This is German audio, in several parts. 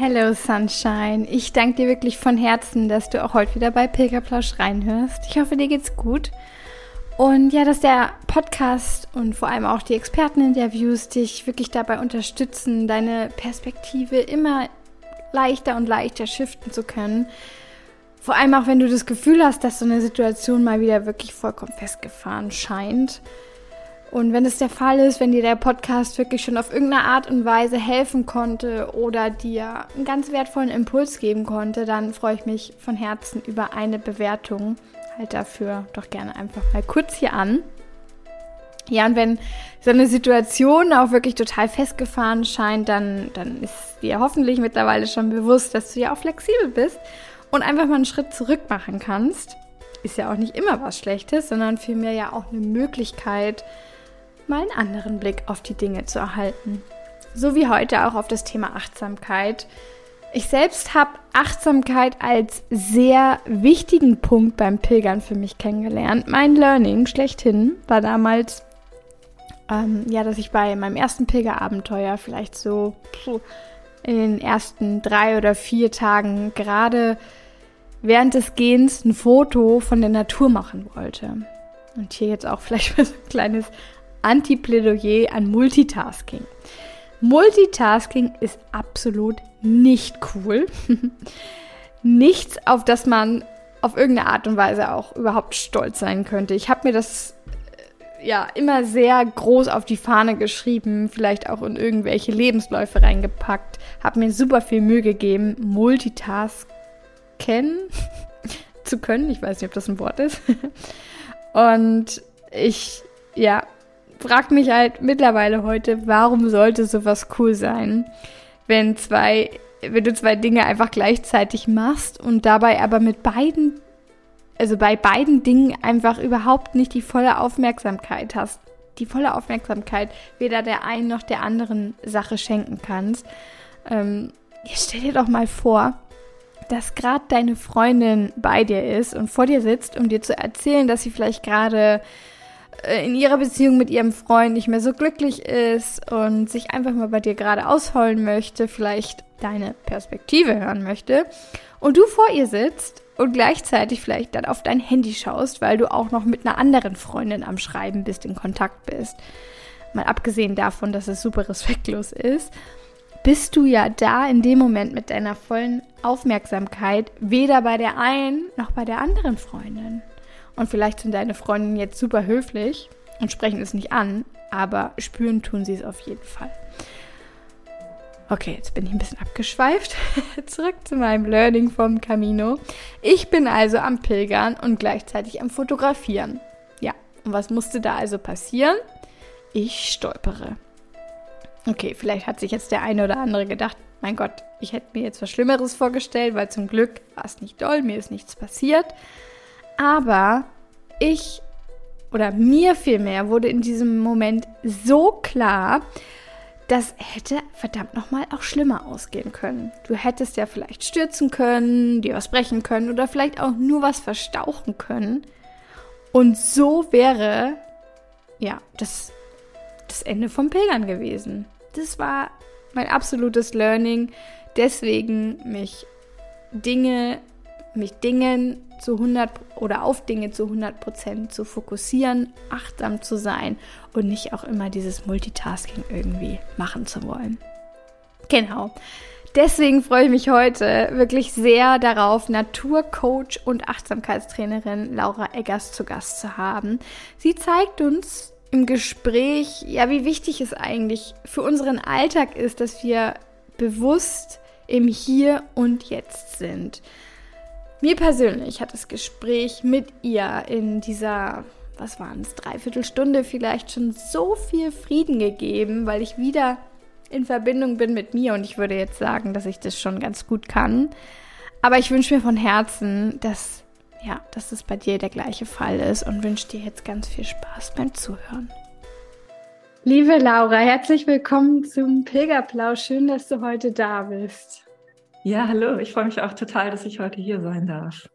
Hello Sunshine, ich danke dir wirklich von Herzen, dass du auch heute wieder bei Pilgerplausch reinhörst. Ich hoffe, dir geht's gut. Und ja, dass der Podcast und vor allem auch die Experteninterviews dich wirklich dabei unterstützen, deine Perspektive immer leichter und leichter shiften zu können. Vor allem auch, wenn du das Gefühl hast, dass so eine Situation mal wieder wirklich vollkommen festgefahren scheint. Und wenn es der Fall ist, wenn dir der Podcast wirklich schon auf irgendeine Art und Weise helfen konnte oder dir einen ganz wertvollen Impuls geben konnte, dann freue ich mich von Herzen über eine Bewertung. Halt dafür doch gerne einfach mal kurz hier an. Ja, und wenn so eine Situation auch wirklich total festgefahren scheint, dann, dann ist dir hoffentlich mittlerweile schon bewusst, dass du ja auch flexibel bist und einfach mal einen Schritt zurück machen kannst. Ist ja auch nicht immer was Schlechtes, sondern vielmehr ja auch eine Möglichkeit, mal einen anderen Blick auf die Dinge zu erhalten. So wie heute auch auf das Thema Achtsamkeit. Ich selbst habe Achtsamkeit als sehr wichtigen Punkt beim Pilgern für mich kennengelernt. Mein Learning schlechthin war damals, ähm, ja, dass ich bei meinem ersten Pilgerabenteuer vielleicht so in den ersten drei oder vier Tagen gerade während des Gehens ein Foto von der Natur machen wollte. Und hier jetzt auch vielleicht mal so ein kleines Anti-Plädoyer an Multitasking. Multitasking ist absolut nicht cool. Nichts, auf das man auf irgendeine Art und Weise auch überhaupt stolz sein könnte. Ich habe mir das äh, ja immer sehr groß auf die Fahne geschrieben, vielleicht auch in irgendwelche Lebensläufe reingepackt, habe mir super viel Mühe gegeben, Multitasken zu können. Ich weiß nicht, ob das ein Wort ist. Und ich, ja, frag mich halt mittlerweile heute, warum sollte sowas cool sein, wenn zwei, wenn du zwei Dinge einfach gleichzeitig machst und dabei aber mit beiden, also bei beiden Dingen einfach überhaupt nicht die volle Aufmerksamkeit hast, die volle Aufmerksamkeit weder der einen noch der anderen Sache schenken kannst. Ähm, stell dir doch mal vor, dass gerade deine Freundin bei dir ist und vor dir sitzt, um dir zu erzählen, dass sie vielleicht gerade in ihrer Beziehung mit ihrem Freund nicht mehr so glücklich ist und sich einfach mal bei dir gerade ausholen möchte, vielleicht deine Perspektive hören möchte und du vor ihr sitzt und gleichzeitig vielleicht dann auf dein Handy schaust, weil du auch noch mit einer anderen Freundin am Schreiben bist, in Kontakt bist. Mal abgesehen davon, dass es super respektlos ist, bist du ja da in dem Moment mit deiner vollen Aufmerksamkeit weder bei der einen noch bei der anderen Freundin. Und vielleicht sind deine Freundinnen jetzt super höflich und sprechen es nicht an, aber spüren tun sie es auf jeden Fall. Okay, jetzt bin ich ein bisschen abgeschweift. Zurück zu meinem Learning vom Camino. Ich bin also am Pilgern und gleichzeitig am Fotografieren. Ja, und was musste da also passieren? Ich stolpere. Okay, vielleicht hat sich jetzt der eine oder andere gedacht, mein Gott, ich hätte mir jetzt was Schlimmeres vorgestellt, weil zum Glück war es nicht doll, mir ist nichts passiert. Aber ich oder mir vielmehr wurde in diesem Moment so klar, das hätte verdammt nochmal auch schlimmer ausgehen können. Du hättest ja vielleicht stürzen können, dir was brechen können oder vielleicht auch nur was verstauchen können. Und so wäre, ja, das, das Ende vom Pilgern gewesen. Das war mein absolutes Learning. Deswegen mich Dinge mich Dingen zu 100 oder auf Dinge zu 100 Prozent zu fokussieren, achtsam zu sein und nicht auch immer dieses Multitasking irgendwie machen zu wollen. Genau. Deswegen freue ich mich heute wirklich sehr darauf, Naturcoach und Achtsamkeitstrainerin Laura Eggers zu Gast zu haben. Sie zeigt uns im Gespräch, ja, wie wichtig es eigentlich für unseren Alltag ist, dass wir bewusst im Hier und Jetzt sind. Mir persönlich hat das Gespräch mit ihr in dieser, was waren es, Dreiviertelstunde vielleicht schon so viel Frieden gegeben, weil ich wieder in Verbindung bin mit mir und ich würde jetzt sagen, dass ich das schon ganz gut kann. Aber ich wünsche mir von Herzen, dass ja, dass es bei dir der gleiche Fall ist und wünsche dir jetzt ganz viel Spaß beim Zuhören. Liebe Laura, herzlich willkommen zum Pilgerplausch. Schön, dass du heute da bist. Ja, hallo. Ich freue mich auch total, dass ich heute hier sein darf.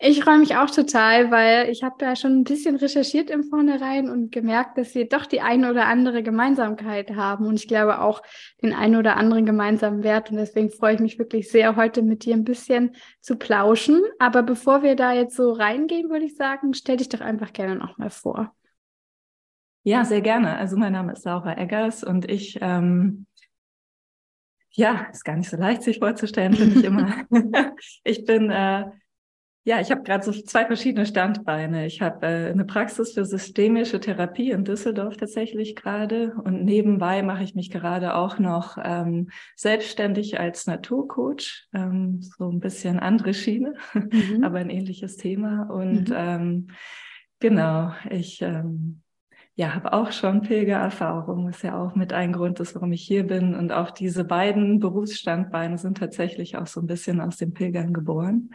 Ich freue mich auch total, weil ich habe da schon ein bisschen recherchiert im Vornherein und gemerkt, dass wir doch die eine oder andere Gemeinsamkeit haben und ich glaube auch den einen oder anderen gemeinsamen Wert und deswegen freue ich mich wirklich sehr, heute mit dir ein bisschen zu plauschen. Aber bevor wir da jetzt so reingehen, würde ich sagen, stell dich doch einfach gerne noch mal vor. Ja, sehr gerne. Also mein Name ist Laura Eggers und ich ähm, ja, ist gar nicht so leicht, sich vorzustellen, finde ich immer. ich bin äh, ja, ich habe gerade so zwei verschiedene Standbeine. Ich habe äh, eine Praxis für systemische Therapie in Düsseldorf tatsächlich gerade und nebenbei mache ich mich gerade auch noch ähm, selbstständig als Naturcoach, ähm, so ein bisschen andere Schiene, mhm. aber ein ähnliches Thema. Und mhm. ähm, genau, ich ähm, ja, habe auch schon Pilgererfahrung, ist ja auch mit ein Grund ist, warum ich hier bin. Und auch diese beiden Berufsstandbeine sind tatsächlich auch so ein bisschen aus dem Pilgern geboren.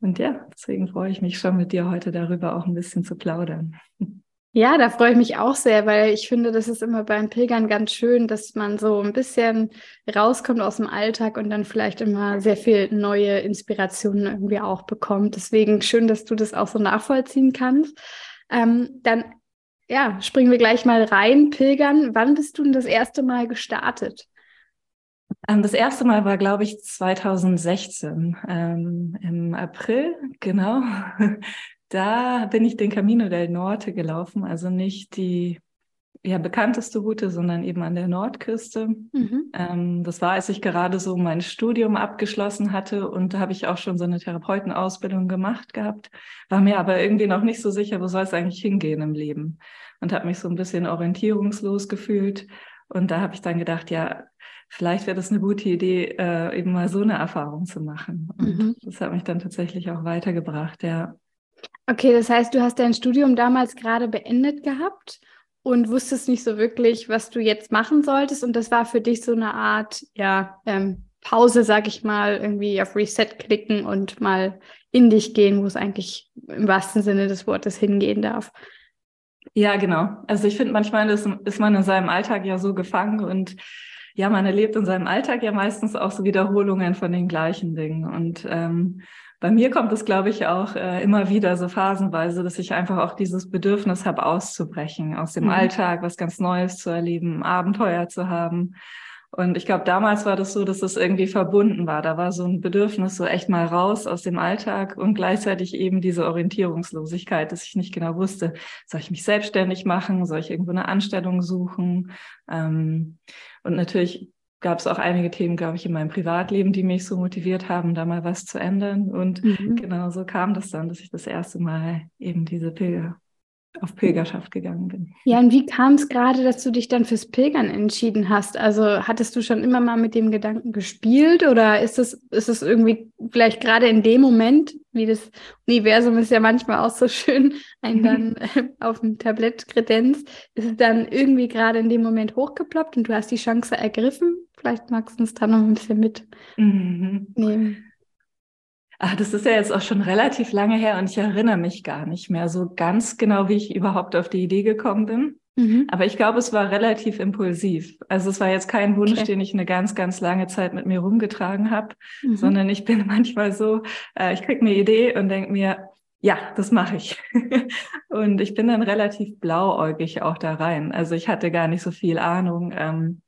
Und ja, deswegen freue ich mich schon mit dir heute darüber auch ein bisschen zu plaudern. Ja, da freue ich mich auch sehr, weil ich finde, das ist immer beim Pilgern ganz schön, dass man so ein bisschen rauskommt aus dem Alltag und dann vielleicht immer sehr viel neue Inspirationen irgendwie auch bekommt. Deswegen schön, dass du das auch so nachvollziehen kannst. Ähm, dann ja, springen wir gleich mal rein. Pilgern, wann bist du denn das erste Mal gestartet? Ähm, das erste Mal war, glaube ich, 2016 ähm, im April, genau. Da bin ich den Camino del Norte gelaufen, also nicht die ja, bekannteste Route, sondern eben an der Nordküste. Mhm. Ähm, das war, als ich gerade so mein Studium abgeschlossen hatte und da habe ich auch schon so eine Therapeutenausbildung gemacht gehabt, war mir aber irgendwie noch nicht so sicher, wo soll es eigentlich hingehen im Leben und habe mich so ein bisschen orientierungslos gefühlt. Und da habe ich dann gedacht, ja, vielleicht wäre das eine gute Idee, äh, eben mal so eine Erfahrung zu machen. Und mhm. das hat mich dann tatsächlich auch weitergebracht, ja. Okay, das heißt, du hast dein Studium damals gerade beendet gehabt und wusstest nicht so wirklich, was du jetzt machen solltest. Und das war für dich so eine Art, ja, ähm, Pause, sag ich mal, irgendwie auf Reset klicken und mal in dich gehen, wo es eigentlich im wahrsten Sinne des Wortes hingehen darf. Ja, genau. Also ich finde, manchmal ist, ist man in seinem Alltag ja so gefangen und ja, man erlebt in seinem Alltag ja meistens auch so Wiederholungen von den gleichen Dingen. Und ähm, bei mir kommt es, glaube ich, auch äh, immer wieder so phasenweise, dass ich einfach auch dieses Bedürfnis habe, auszubrechen aus dem mhm. Alltag, was ganz Neues zu erleben, Abenteuer zu haben. Und ich glaube, damals war das so, dass es irgendwie verbunden war. Da war so ein Bedürfnis, so echt mal raus aus dem Alltag und gleichzeitig eben diese Orientierungslosigkeit, dass ich nicht genau wusste, soll ich mich selbstständig machen, soll ich irgendwo eine Anstellung suchen? Ähm, und natürlich gab es auch einige Themen, glaube ich, in meinem Privatleben, die mich so motiviert haben, da mal was zu ändern. Und mhm. genau so kam das dann, dass ich das erste Mal eben diese Pilger auf Pilgerschaft gegangen bin. Ja, und wie kam es gerade, dass du dich dann fürs Pilgern entschieden hast? Also hattest du schon immer mal mit dem Gedanken gespielt oder ist es, ist es irgendwie vielleicht gerade in dem Moment, wie das Universum ist ja manchmal auch so schön, ein dann auf dem Tablett kredenzt, ist es dann irgendwie gerade in dem Moment hochgeploppt und du hast die Chance ergriffen? Vielleicht magst du uns da noch ein bisschen mitnehmen. Ach, das ist ja jetzt auch schon relativ lange her und ich erinnere mich gar nicht mehr so ganz genau, wie ich überhaupt auf die Idee gekommen bin. Mhm. Aber ich glaube, es war relativ impulsiv. Also es war jetzt kein Wunsch, okay. den ich eine ganz, ganz lange Zeit mit mir rumgetragen habe, mhm. sondern ich bin manchmal so, äh, ich krieg eine Idee und denke mir, ja, das mache ich. und ich bin dann relativ blauäugig auch da rein. Also ich hatte gar nicht so viel Ahnung. Ähm,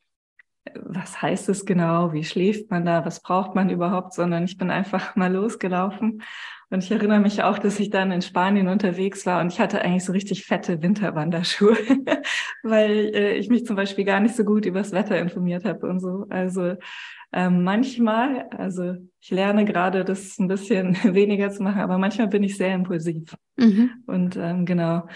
was heißt es genau, wie schläft man da, was braucht man überhaupt, sondern ich bin einfach mal losgelaufen. Und ich erinnere mich auch, dass ich dann in Spanien unterwegs war und ich hatte eigentlich so richtig fette Winterwanderschuhe, weil äh, ich mich zum Beispiel gar nicht so gut über das Wetter informiert habe und so. Also ähm, manchmal, also ich lerne gerade, das ein bisschen weniger zu machen, aber manchmal bin ich sehr impulsiv. Mhm. Und ähm, genau,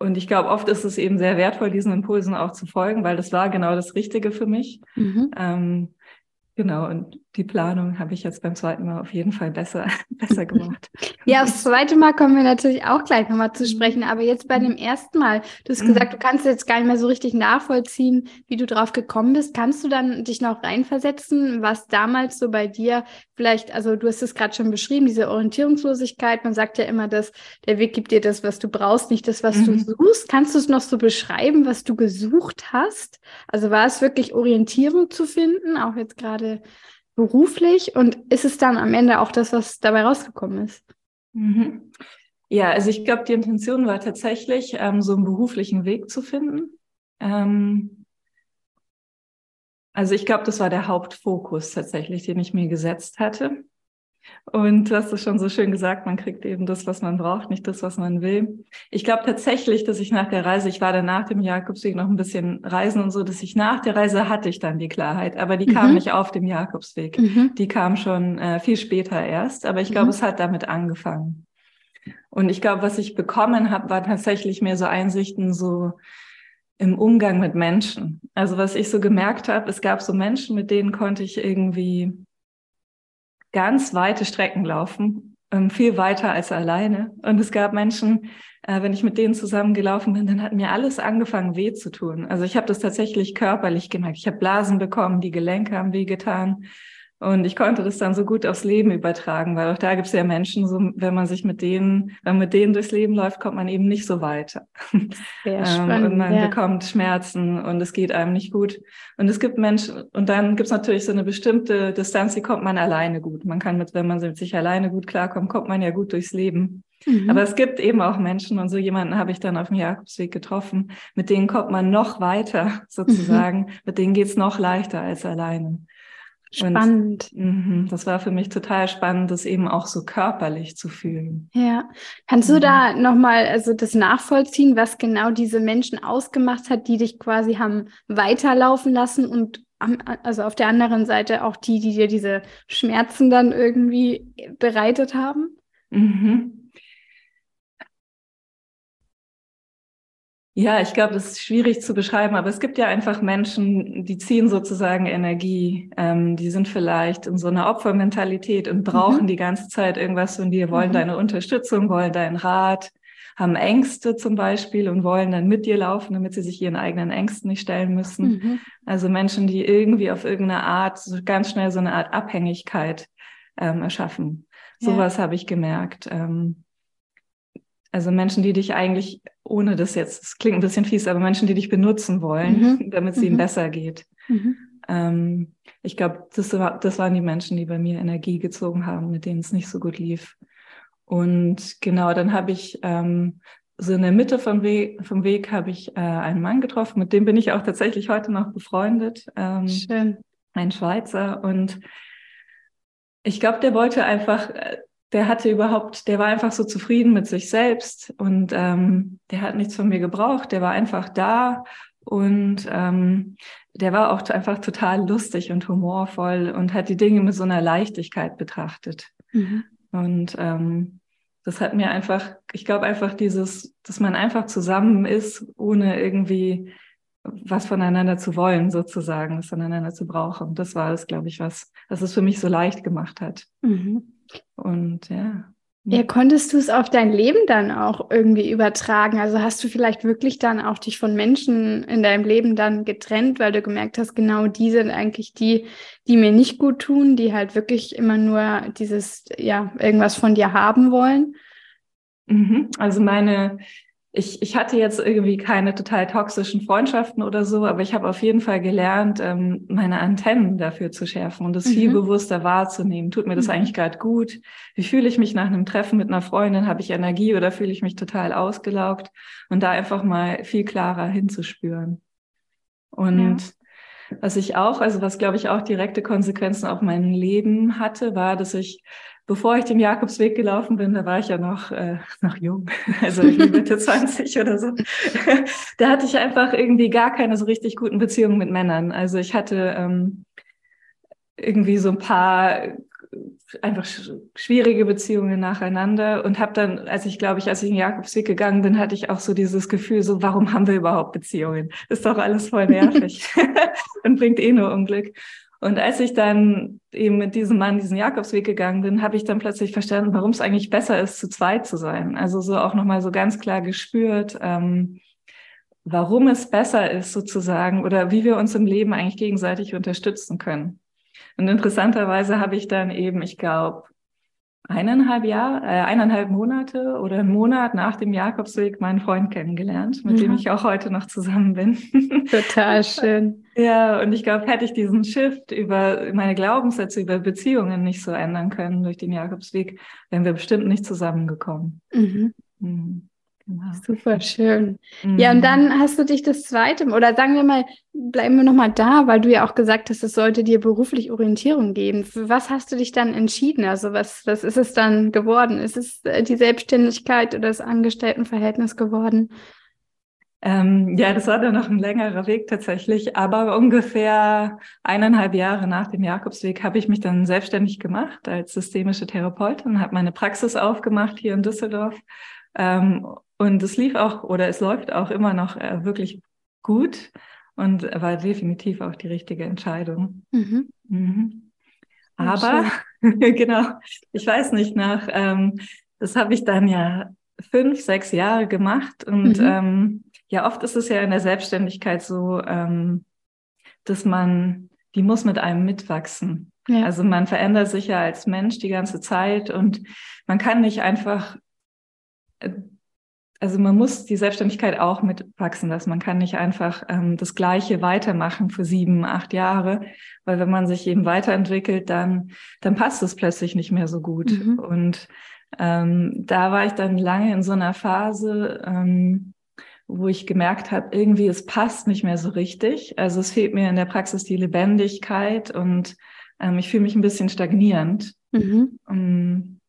und ich glaube, oft ist es eben sehr wertvoll, diesen Impulsen auch zu folgen, weil das war genau das Richtige für mich. Mhm. Ähm, genau. Und die Planung habe ich jetzt beim zweiten Mal auf jeden Fall besser, besser gemacht. ja, aufs zweite Mal kommen wir natürlich auch gleich nochmal zu mhm. sprechen. Aber jetzt bei dem ersten Mal, du hast gesagt, du kannst jetzt gar nicht mehr so richtig nachvollziehen, wie du drauf gekommen bist. Kannst du dann dich noch reinversetzen, was damals so bei dir vielleicht, also du hast es gerade schon beschrieben, diese Orientierungslosigkeit. Man sagt ja immer, dass der Weg gibt dir das, was du brauchst, nicht das, was mhm. du suchst. Kannst du es noch so beschreiben, was du gesucht hast? Also war es wirklich Orientierung zu finden, auch jetzt gerade beruflich und ist es dann am Ende auch das, was dabei rausgekommen ist? Mhm. Ja, also ich glaube, die Intention war tatsächlich, ähm, so einen beruflichen Weg zu finden. Ähm, also ich glaube, das war der Hauptfokus tatsächlich, den ich mir gesetzt hatte. Und du hast es schon so schön gesagt, man kriegt eben das, was man braucht, nicht das, was man will. Ich glaube tatsächlich, dass ich nach der Reise, ich war dann nach dem Jakobsweg noch ein bisschen reisen und so, dass ich nach der Reise hatte ich dann die Klarheit, aber die mhm. kam nicht auf dem Jakobsweg. Mhm. Die kam schon äh, viel später erst, aber ich glaube, mhm. es hat damit angefangen. Und ich glaube, was ich bekommen habe, war tatsächlich mehr so Einsichten so im Umgang mit Menschen. Also was ich so gemerkt habe, es gab so Menschen, mit denen konnte ich irgendwie ganz weite Strecken laufen, ähm, viel weiter als alleine. Und es gab Menschen, äh, wenn ich mit denen zusammengelaufen bin, dann hat mir alles angefangen weh zu tun. Also ich habe das tatsächlich körperlich gemerkt. Ich habe Blasen bekommen, die Gelenke haben weh getan. Und ich konnte das dann so gut aufs Leben übertragen, weil auch da gibt es ja Menschen, so wenn man sich mit denen, wenn man mit denen durchs Leben läuft, kommt man eben nicht so weiter. Sehr spannend, ähm, und man ja. bekommt Schmerzen und es geht einem nicht gut. Und es gibt Menschen, und dann gibt es natürlich so eine bestimmte Distanz, die kommt man alleine gut. Man kann mit, wenn man mit sich alleine gut klarkommt, kommt man ja gut durchs Leben. Mhm. Aber es gibt eben auch Menschen, und so jemanden habe ich dann auf dem Jakobsweg getroffen, mit denen kommt man noch weiter sozusagen, mhm. mit denen geht's noch leichter als alleine. Spannend. Und, mh, das war für mich total spannend, das eben auch so körperlich zu fühlen. Ja. Kannst du mhm. da nochmal also das nachvollziehen, was genau diese Menschen ausgemacht hat, die dich quasi haben weiterlaufen lassen und also auf der anderen Seite auch die, die dir diese Schmerzen dann irgendwie bereitet haben? Mhm. Ja, ich glaube, das ist schwierig zu beschreiben, aber es gibt ja einfach Menschen, die ziehen sozusagen Energie. Ähm, die sind vielleicht in so einer Opfermentalität und brauchen mhm. die ganze Zeit irgendwas von dir, wollen mhm. deine Unterstützung, wollen deinen Rat, haben Ängste zum Beispiel und wollen dann mit dir laufen, damit sie sich ihren eigenen Ängsten nicht stellen müssen. Mhm. Also Menschen, die irgendwie auf irgendeine Art, so ganz schnell so eine Art Abhängigkeit ähm, erschaffen. Sowas ja. habe ich gemerkt. Ähm, also Menschen, die dich eigentlich, ohne das jetzt, das klingt ein bisschen fies, aber Menschen, die dich benutzen wollen, mhm. damit es mhm. ihnen besser geht. Mhm. Ähm, ich glaube, das, war, das waren die Menschen, die bei mir Energie gezogen haben, mit denen es nicht so gut lief. Und genau, dann habe ich ähm, so in der Mitte vom Weg, vom Weg habe ich äh, einen Mann getroffen, mit dem bin ich auch tatsächlich heute noch befreundet. Ähm, Schön. Ein Schweizer. Und ich glaube, der wollte einfach äh, der hatte überhaupt, der war einfach so zufrieden mit sich selbst und ähm, der hat nichts von mir gebraucht, der war einfach da und ähm, der war auch einfach total lustig und humorvoll und hat die Dinge mit so einer Leichtigkeit betrachtet. Mhm. Und ähm, das hat mir einfach, ich glaube einfach dieses, dass man einfach zusammen ist, ohne irgendwie was voneinander zu wollen, sozusagen, was voneinander zu brauchen. Das war es, glaube ich, was, was es für mich so leicht gemacht hat. Mhm. Und ja. Ja, konntest du es auf dein Leben dann auch irgendwie übertragen? Also hast du vielleicht wirklich dann auch dich von Menschen in deinem Leben dann getrennt, weil du gemerkt hast, genau die sind eigentlich die, die mir nicht gut tun, die halt wirklich immer nur dieses, ja, irgendwas von dir haben wollen? Mhm. Also meine, ich, ich hatte jetzt irgendwie keine total toxischen Freundschaften oder so, aber ich habe auf jeden Fall gelernt, ähm, meine Antennen dafür zu schärfen und das mhm. viel bewusster wahrzunehmen. Tut mir das mhm. eigentlich gerade gut? Wie fühle ich mich nach einem Treffen mit einer Freundin? Habe ich Energie oder fühle ich mich total ausgelaugt? Und da einfach mal viel klarer hinzuspüren. Und ja. Was ich auch, also was glaube ich auch direkte Konsequenzen auf mein Leben hatte, war, dass ich bevor ich den Jakobsweg gelaufen bin, da war ich ja noch, äh, noch jung, also Mitte 20 oder so, da hatte ich einfach irgendwie gar keine so richtig guten Beziehungen mit Männern. Also ich hatte ähm, irgendwie so ein paar einfach schwierige Beziehungen nacheinander und habe dann, als ich glaube ich, als ich in den Jakobsweg gegangen bin, hatte ich auch so dieses Gefühl, so warum haben wir überhaupt Beziehungen? Ist doch alles voll nervig und bringt eh nur Unglück. Und als ich dann eben mit diesem Mann diesen Jakobsweg gegangen bin, habe ich dann plötzlich verstanden, warum es eigentlich besser ist, zu zweit zu sein. Also so auch nochmal so ganz klar gespürt, ähm, warum es besser ist sozusagen oder wie wir uns im Leben eigentlich gegenseitig unterstützen können. Und interessanterweise habe ich dann eben, ich glaube, eineinhalb Jahre, äh, eineinhalb Monate oder einen Monat nach dem Jakobsweg meinen Freund kennengelernt, mit ja. dem ich auch heute noch zusammen bin. Total schön. Ja, und ich glaube, hätte ich diesen Shift über meine Glaubenssätze, über Beziehungen nicht so ändern können durch den Jakobsweg, wären wir bestimmt nicht zusammengekommen. Mhm. Mhm. Genau. Super schön. Mhm. Ja, und dann hast du dich das zweite, oder sagen wir mal, bleiben wir nochmal da, weil du ja auch gesagt hast, es sollte dir beruflich Orientierung geben. Für was hast du dich dann entschieden? Also was, was ist es dann geworden? Ist es äh, die Selbstständigkeit oder das Angestelltenverhältnis geworden? Ähm, ja, das war dann noch ein längerer Weg tatsächlich, aber ungefähr eineinhalb Jahre nach dem Jakobsweg habe ich mich dann selbstständig gemacht als systemische Therapeutin, habe meine Praxis aufgemacht hier in Düsseldorf ähm, und es lief auch oder es läuft auch immer noch äh, wirklich gut und war definitiv auch die richtige Entscheidung. Mhm. Mhm. Aber genau, ich weiß nicht, nach, ähm, das habe ich dann ja fünf, sechs Jahre gemacht und mhm. ähm, ja, oft ist es ja in der Selbstständigkeit so, ähm, dass man, die muss mit einem mitwachsen. Ja. Also man verändert sich ja als Mensch die ganze Zeit und man kann nicht einfach äh, also man muss die Selbstständigkeit auch mitwachsen lassen. Man kann nicht einfach ähm, das Gleiche weitermachen für sieben, acht Jahre, weil wenn man sich eben weiterentwickelt, dann, dann passt es plötzlich nicht mehr so gut. Mhm. Und ähm, da war ich dann lange in so einer Phase, ähm, wo ich gemerkt habe, irgendwie es passt nicht mehr so richtig. Also es fehlt mir in der Praxis die Lebendigkeit und ähm, ich fühle mich ein bisschen stagnierend. Mhm. Um,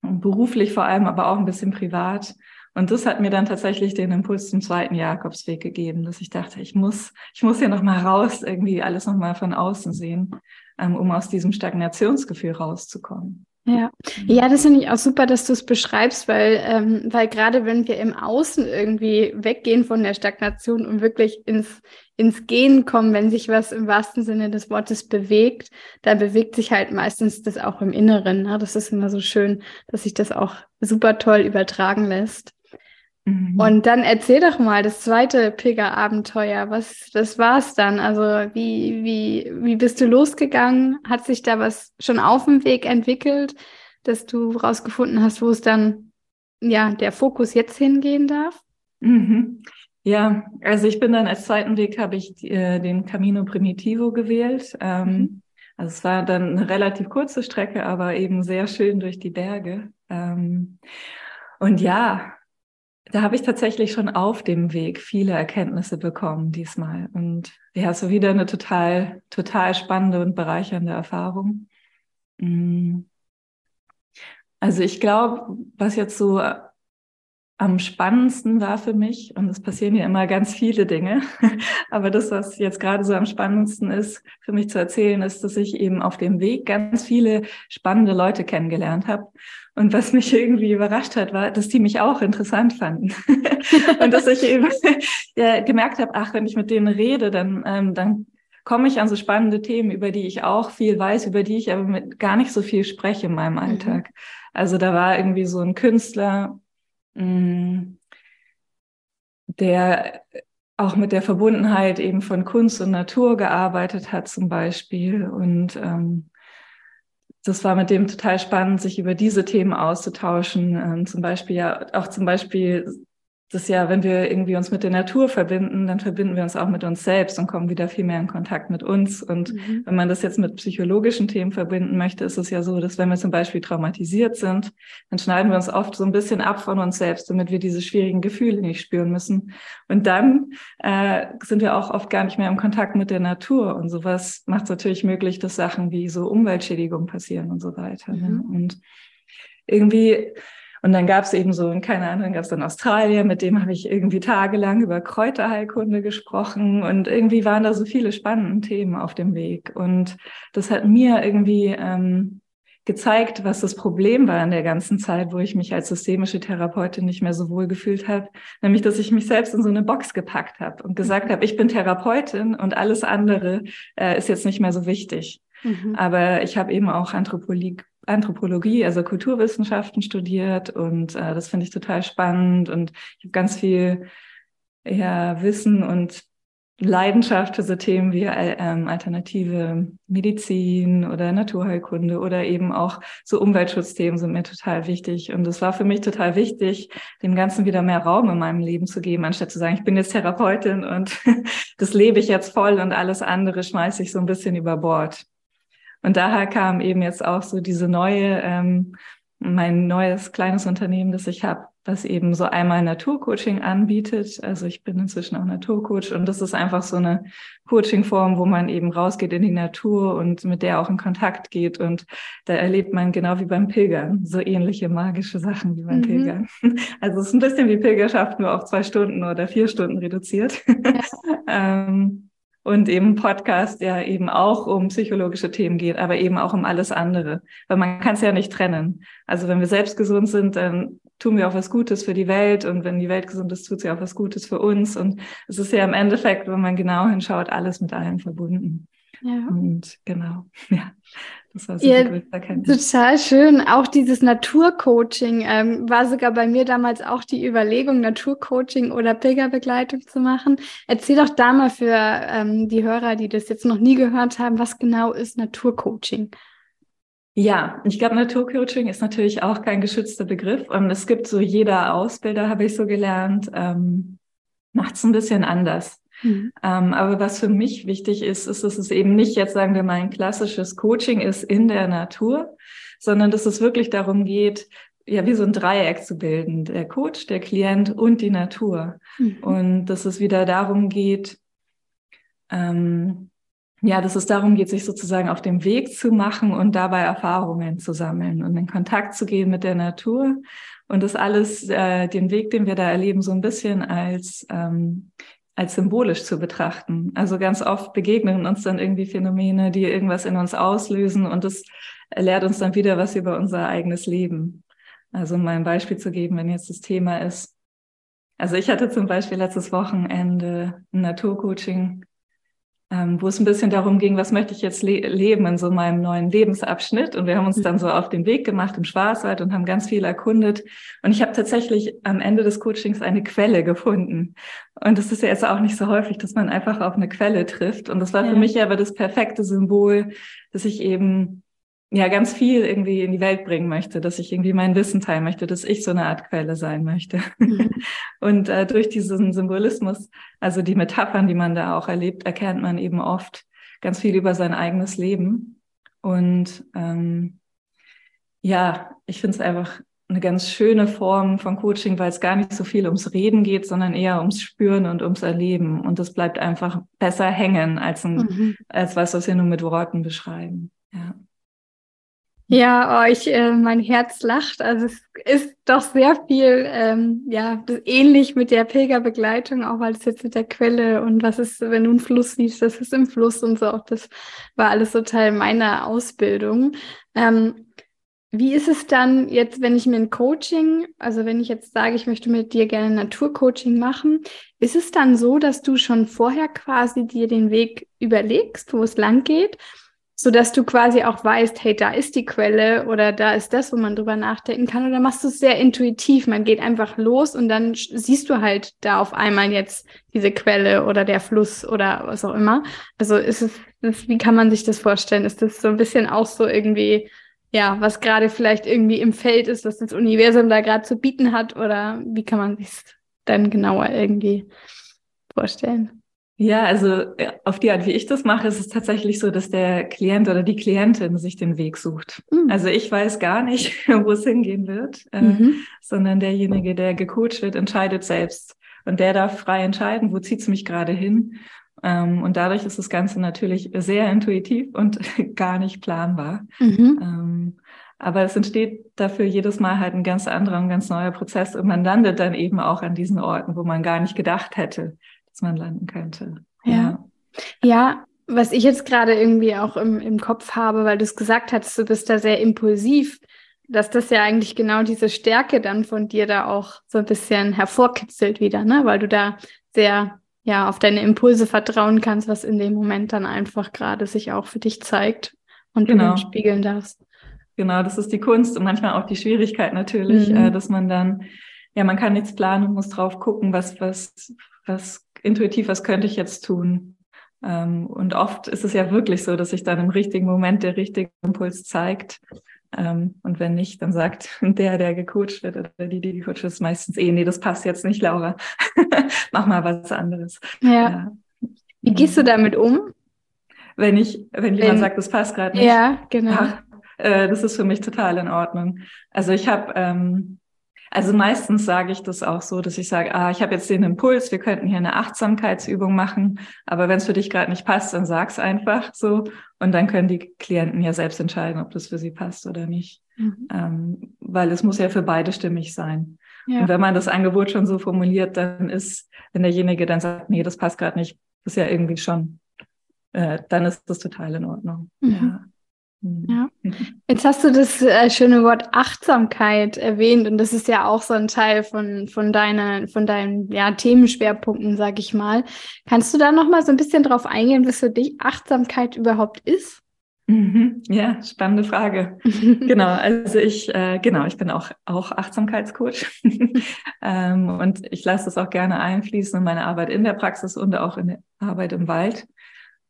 beruflich vor allem, aber auch ein bisschen privat. Und das hat mir dann tatsächlich den Impuls zum zweiten Jakobsweg gegeben, dass ich dachte, ich muss, ich muss hier nochmal raus, irgendwie alles nochmal von außen sehen, ähm, um aus diesem Stagnationsgefühl rauszukommen. Ja, ja, das finde ich auch super, dass du es beschreibst, weil, ähm, weil gerade wenn wir im Außen irgendwie weggehen von der Stagnation und wirklich ins, ins Gehen kommen, wenn sich was im wahrsten Sinne des Wortes bewegt, dann bewegt sich halt meistens das auch im Inneren. Ne? Das ist immer so schön, dass sich das auch super toll übertragen lässt. Mhm. Und dann erzähl doch mal das zweite Pilgerabenteuer. Was, was war es dann? Also wie, wie, wie bist du losgegangen? Hat sich da was schon auf dem Weg entwickelt, dass du rausgefunden hast, wo es dann, ja, der Fokus jetzt hingehen darf? Mhm. Ja, also ich bin dann als zweiten Weg habe ich äh, den Camino Primitivo gewählt. Ähm, mhm. Also es war dann eine relativ kurze Strecke, aber eben sehr schön durch die Berge. Ähm, und ja, da habe ich tatsächlich schon auf dem Weg viele Erkenntnisse bekommen diesmal. Und ja, so wieder eine total, total spannende und bereichernde Erfahrung. Mm. Also ich glaube, was jetzt so am spannendsten war für mich, und es passieren ja immer ganz viele Dinge, aber das, was jetzt gerade so am spannendsten ist, für mich zu erzählen, ist, dass ich eben auf dem Weg ganz viele spannende Leute kennengelernt habe. Und was mich irgendwie überrascht hat, war, dass die mich auch interessant fanden. und dass ich eben ja, gemerkt habe, ach, wenn ich mit denen rede, dann, ähm, dann komme ich an so spannende Themen, über die ich auch viel weiß, über die ich aber mit gar nicht so viel spreche in meinem mhm. Alltag. Also da war irgendwie so ein Künstler, der auch mit der Verbundenheit eben von Kunst und Natur gearbeitet hat zum Beispiel und ähm, das war mit dem total spannend, sich über diese Themen auszutauschen. Ähm, zum Beispiel ja auch zum Beispiel das ja, wenn wir irgendwie uns mit der Natur verbinden, dann verbinden wir uns auch mit uns selbst und kommen wieder viel mehr in Kontakt mit uns. Und mhm. wenn man das jetzt mit psychologischen Themen verbinden möchte, ist es ja so, dass wenn wir zum Beispiel traumatisiert sind, dann schneiden wir uns oft so ein bisschen ab von uns selbst, damit wir diese schwierigen Gefühle nicht spüren müssen. Und dann äh, sind wir auch oft gar nicht mehr im Kontakt mit der Natur. Und sowas macht es natürlich möglich, dass Sachen wie so Umweltschädigungen passieren und so weiter. Ne? Mhm. Ne? Und irgendwie und dann gab es eben so, keine Ahnung, gab es dann Australien, mit dem habe ich irgendwie tagelang über Kräuterheilkunde gesprochen und irgendwie waren da so viele spannende Themen auf dem Weg. Und das hat mir irgendwie ähm, gezeigt, was das Problem war in der ganzen Zeit, wo ich mich als systemische Therapeutin nicht mehr so wohl gefühlt habe, nämlich dass ich mich selbst in so eine Box gepackt habe und gesagt habe, ich bin Therapeutin und alles andere äh, ist jetzt nicht mehr so wichtig. Mhm. Aber ich habe eben auch Anthropologie, Anthropologie, also Kulturwissenschaften studiert und äh, das finde ich total spannend und ich habe ganz viel ja, Wissen und Leidenschaft für so Themen wie äh, ähm, alternative Medizin oder Naturheilkunde oder eben auch so Umweltschutzthemen sind mir total wichtig. Und es war für mich total wichtig, dem Ganzen wieder mehr Raum in meinem Leben zu geben, anstatt zu sagen, ich bin jetzt Therapeutin und das lebe ich jetzt voll und alles andere schmeiße ich so ein bisschen über Bord. Und daher kam eben jetzt auch so diese neue, ähm, mein neues kleines Unternehmen, das ich habe, was eben so einmal Naturcoaching anbietet. Also ich bin inzwischen auch Naturcoach und das ist einfach so eine Coachingform, wo man eben rausgeht in die Natur und mit der auch in Kontakt geht und da erlebt man genau wie beim Pilgern so ähnliche magische Sachen wie beim mhm. Pilgern. Also es ist ein bisschen wie Pilgerschaft, nur auf zwei Stunden oder vier Stunden reduziert. Ja. ähm, und eben Podcast, der eben auch um psychologische Themen geht, aber eben auch um alles andere. Weil man kann es ja nicht trennen. Also wenn wir selbst gesund sind, dann tun wir auch was Gutes für die Welt und wenn die Welt gesund ist, tut sie auch was Gutes für uns. Und es ist ja im Endeffekt, wenn man genau hinschaut, alles mit allem verbunden. Ja. Und genau, ja. Das war so ja, Total schön. Auch dieses Naturcoaching ähm, war sogar bei mir damals auch die Überlegung, Naturcoaching oder Pilgerbegleitung zu machen. Erzähl doch da mal für ähm, die Hörer, die das jetzt noch nie gehört haben, was genau ist Naturcoaching? Ja, ich glaube, Naturcoaching ist natürlich auch kein geschützter Begriff. Und es gibt so jeder Ausbilder, habe ich so gelernt, ähm, macht es ein bisschen anders. Mhm. Ähm, aber was für mich wichtig ist, ist, dass es eben nicht jetzt, sagen wir mal, ein klassisches Coaching ist in der Natur, sondern dass es wirklich darum geht, ja, wie so ein Dreieck zu bilden, der Coach, der Klient und die Natur. Mhm. Und dass es wieder darum geht, ähm, ja, dass es darum geht, sich sozusagen auf dem Weg zu machen und dabei Erfahrungen zu sammeln und in Kontakt zu gehen mit der Natur und das alles, äh, den Weg, den wir da erleben, so ein bisschen als ähm, als symbolisch zu betrachten. Also ganz oft begegnen uns dann irgendwie Phänomene, die irgendwas in uns auslösen und das lehrt uns dann wieder was über unser eigenes Leben. Also um mal ein Beispiel zu geben, wenn jetzt das Thema ist. Also ich hatte zum Beispiel letztes Wochenende ein Naturcoaching ähm, wo es ein bisschen darum ging, was möchte ich jetzt le leben in so meinem neuen Lebensabschnitt. Und wir haben uns dann so auf den Weg gemacht im Schwarzwald und haben ganz viel erkundet. Und ich habe tatsächlich am Ende des Coachings eine Quelle gefunden. Und das ist ja jetzt auch nicht so häufig, dass man einfach auf eine Quelle trifft. Und das war ja. für mich aber das perfekte Symbol, dass ich eben ja ganz viel irgendwie in die Welt bringen möchte, dass ich irgendwie mein Wissen teilen möchte, dass ich so eine Art Quelle sein möchte. Mhm. Und äh, durch diesen Symbolismus, also die Metaphern, die man da auch erlebt, erkennt man eben oft ganz viel über sein eigenes Leben. Und ähm, ja, ich finde es einfach eine ganz schöne Form von Coaching, weil es gar nicht so viel ums Reden geht, sondern eher ums Spüren und ums Erleben. Und das bleibt einfach besser hängen als, ein, mhm. als was, was wir nur mit Worten beschreiben. Ja. Ja, oh, ich, äh, mein Herz lacht. Also es ist doch sehr viel, ähm, ja, ähnlich mit der Pilgerbegleitung, auch weil es jetzt mit der Quelle und was ist, wenn du einen Fluss siehst, das ist im Fluss und so. Auch das war alles so Teil meiner Ausbildung. Ähm, wie ist es dann jetzt, wenn ich mir ein Coaching, also wenn ich jetzt sage, ich möchte mit dir gerne Naturcoaching machen, ist es dann so, dass du schon vorher quasi dir den Weg überlegst, wo es lang geht? So dass du quasi auch weißt, hey, da ist die Quelle oder da ist das, wo man drüber nachdenken kann. Oder machst du es sehr intuitiv? Man geht einfach los und dann siehst du halt da auf einmal jetzt diese Quelle oder der Fluss oder was auch immer. Also ist es, ist, wie kann man sich das vorstellen? Ist das so ein bisschen auch so irgendwie, ja, was gerade vielleicht irgendwie im Feld ist, was das Universum da gerade zu bieten hat? Oder wie kann man sich dann genauer irgendwie vorstellen? Ja, also auf die Art, wie ich das mache, ist es tatsächlich so, dass der Klient oder die Klientin sich den Weg sucht. Mhm. Also ich weiß gar nicht, wo es hingehen wird, äh, mhm. sondern derjenige, der gecoacht wird, entscheidet selbst. Und der darf frei entscheiden, wo zieht's mich gerade hin. Ähm, und dadurch ist das Ganze natürlich sehr intuitiv und gar nicht planbar. Mhm. Ähm, aber es entsteht dafür jedes Mal halt ein ganz anderer und ganz neuer Prozess und man landet dann eben auch an diesen Orten, wo man gar nicht gedacht hätte, dass man landen könnte. Ja. Ja, was ich jetzt gerade irgendwie auch im, im Kopf habe, weil du es gesagt hast, du bist da sehr impulsiv, dass das ja eigentlich genau diese Stärke dann von dir da auch so ein bisschen hervorkitzelt wieder, ne? Weil du da sehr ja auf deine Impulse vertrauen kannst, was in dem Moment dann einfach gerade sich auch für dich zeigt. und genau. du spiegeln darfst. Genau, das ist die Kunst und manchmal auch die Schwierigkeit natürlich, mhm. äh, dass man dann, ja, man kann nichts planen und muss drauf gucken, was, was, was intuitiv, was könnte ich jetzt tun. Ähm, und oft ist es ja wirklich so, dass sich dann im richtigen Moment der richtige Impuls zeigt. Ähm, und wenn nicht, dann sagt der, der gecoacht wird oder die, die gecoacht wird, ist meistens eh, nee, das passt jetzt nicht, Laura. Mach mal was anderes. Ja. ja. Wie gehst du damit um? Wenn ich, wenn jemand wenn, sagt, das passt gerade nicht. Ja, genau. Ja, äh, das ist für mich total in Ordnung. Also ich habe ähm, also meistens sage ich das auch so, dass ich sage, ah, ich habe jetzt den Impuls, wir könnten hier eine Achtsamkeitsübung machen, aber wenn es für dich gerade nicht passt, dann sag's einfach so und dann können die Klienten ja selbst entscheiden, ob das für sie passt oder nicht, mhm. ähm, weil es muss ja für beide stimmig sein. Ja. Und wenn man das Angebot schon so formuliert, dann ist, wenn derjenige dann sagt, nee, das passt gerade nicht, ist ja irgendwie schon, äh, dann ist das total in Ordnung. Mhm. Ja. Ja. Jetzt hast du das äh, schöne Wort Achtsamkeit erwähnt und das ist ja auch so ein Teil von, von, deiner, von deinen ja, Themenschwerpunkten, sag ich mal. Kannst du da noch mal so ein bisschen drauf eingehen, was für dich Achtsamkeit überhaupt ist? Mhm. Ja, spannende Frage. genau, also ich, äh, genau, ich bin auch, auch Achtsamkeitscoach ähm, und ich lasse das auch gerne einfließen in meine Arbeit in der Praxis und auch in der Arbeit im Wald.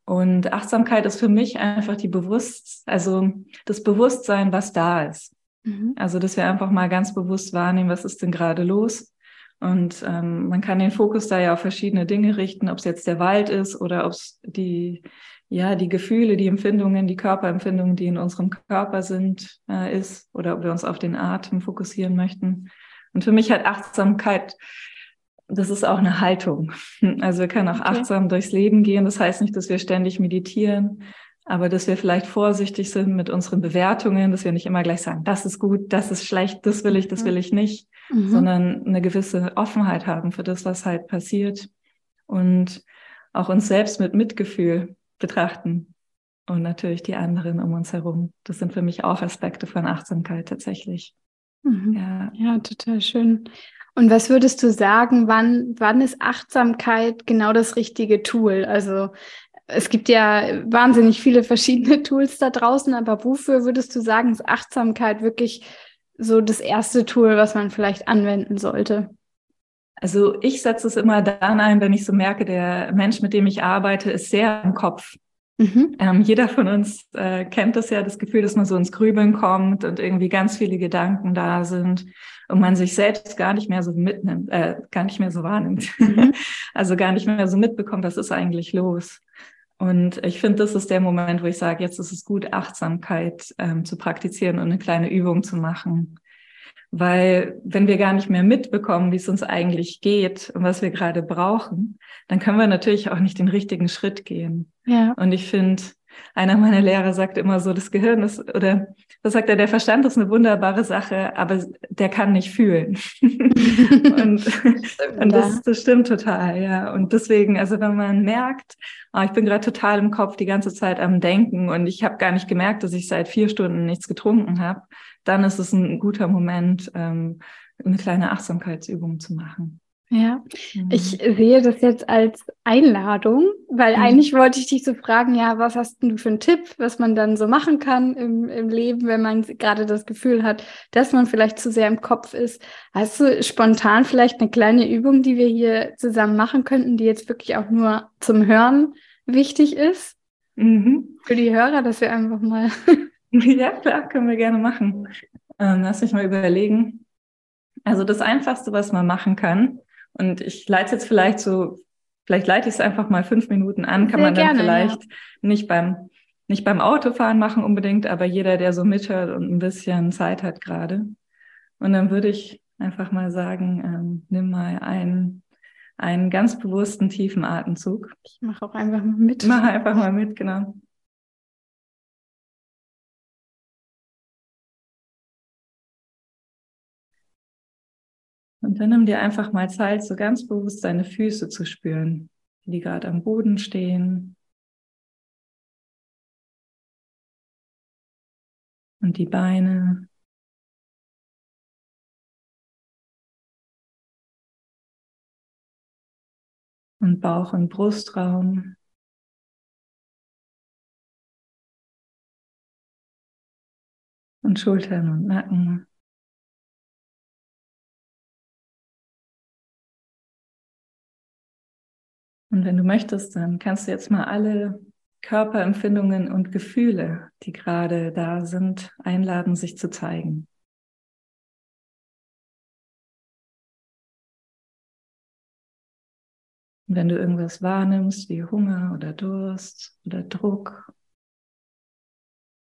Und Achtsamkeit ist für mich einfach die Bewusst, also das Bewusstsein, was da ist. Mhm. Also, dass wir einfach mal ganz bewusst wahrnehmen, was ist denn gerade los? Und ähm, man kann den Fokus da ja auf verschiedene Dinge richten, ob es jetzt der Wald ist oder ob es die, ja, die Gefühle, die Empfindungen, die Körperempfindungen, die in unserem Körper sind, äh, ist, oder ob wir uns auf den Atem fokussieren möchten. Und für mich hat Achtsamkeit das ist auch eine Haltung. Also wir können auch okay. achtsam durchs Leben gehen. Das heißt nicht, dass wir ständig meditieren, aber dass wir vielleicht vorsichtig sind mit unseren Bewertungen, dass wir nicht immer gleich sagen, das ist gut, das ist schlecht, das will ich, das will ich nicht, mhm. sondern eine gewisse Offenheit haben für das, was halt passiert und auch uns selbst mit Mitgefühl betrachten und natürlich die anderen um uns herum. Das sind für mich auch Aspekte von Achtsamkeit tatsächlich. Mhm. Ja. ja, total schön. Und was würdest du sagen, wann, wann ist Achtsamkeit genau das richtige Tool? Also es gibt ja wahnsinnig viele verschiedene Tools da draußen, aber wofür würdest du sagen, ist Achtsamkeit wirklich so das erste Tool, was man vielleicht anwenden sollte? Also ich setze es immer dann ein, wenn ich so merke, der Mensch, mit dem ich arbeite, ist sehr im Kopf. Mhm. Ähm, jeder von uns äh, kennt das ja, das Gefühl, dass man so ins Grübeln kommt und irgendwie ganz viele Gedanken da sind und man sich selbst gar nicht mehr so mitnimmt, äh, gar nicht mehr so wahrnimmt. Mhm. also gar nicht mehr so mitbekommt, was ist eigentlich los. Und ich finde, das ist der Moment, wo ich sage, jetzt ist es gut, Achtsamkeit ähm, zu praktizieren und eine kleine Übung zu machen. Weil wenn wir gar nicht mehr mitbekommen, wie es uns eigentlich geht und was wir gerade brauchen, dann können wir natürlich auch nicht den richtigen Schritt gehen. Ja. Und ich finde, einer meiner Lehrer sagt immer so, das Gehirn ist, oder was sagt er, der Verstand ist eine wunderbare Sache, aber der kann nicht fühlen. und, und das, das stimmt total, ja. Und deswegen, also wenn man merkt, oh, ich bin gerade total im Kopf die ganze Zeit am Denken und ich habe gar nicht gemerkt, dass ich seit vier Stunden nichts getrunken habe, dann ist es ein guter Moment, ähm, eine kleine Achtsamkeitsübung zu machen. Ja, mhm. ich sehe das jetzt als Einladung, weil mhm. eigentlich wollte ich dich so fragen, ja, was hast du für einen Tipp, was man dann so machen kann im, im Leben, wenn man gerade das Gefühl hat, dass man vielleicht zu sehr im Kopf ist. Hast du spontan vielleicht eine kleine Übung, die wir hier zusammen machen könnten, die jetzt wirklich auch nur zum Hören wichtig ist? Mhm. Für die Hörer, dass wir einfach mal. ja, klar, können wir gerne machen. Ähm, lass mich mal überlegen. Also das Einfachste, was man machen kann, und ich leite jetzt vielleicht so, vielleicht leite ich es einfach mal fünf Minuten an, kann Sehr man dann gerne, vielleicht ja. nicht beim nicht beim Autofahren machen unbedingt, aber jeder, der so mithört und ein bisschen Zeit hat gerade. Und dann würde ich einfach mal sagen, ähm, nimm mal einen, einen ganz bewussten tiefen Atemzug. Ich mache auch einfach mal mit. Mach einfach mal mit, genau. Und dann nimm dir einfach mal Zeit, so ganz bewusst deine Füße zu spüren, die gerade am Boden stehen. Und die Beine. Und Bauch- und Brustraum. und Schultern und Nacken. Und wenn du möchtest, dann kannst du jetzt mal alle Körperempfindungen und Gefühle, die gerade da sind, einladen, sich zu zeigen. Und wenn du irgendwas wahrnimmst, wie Hunger oder Durst oder Druck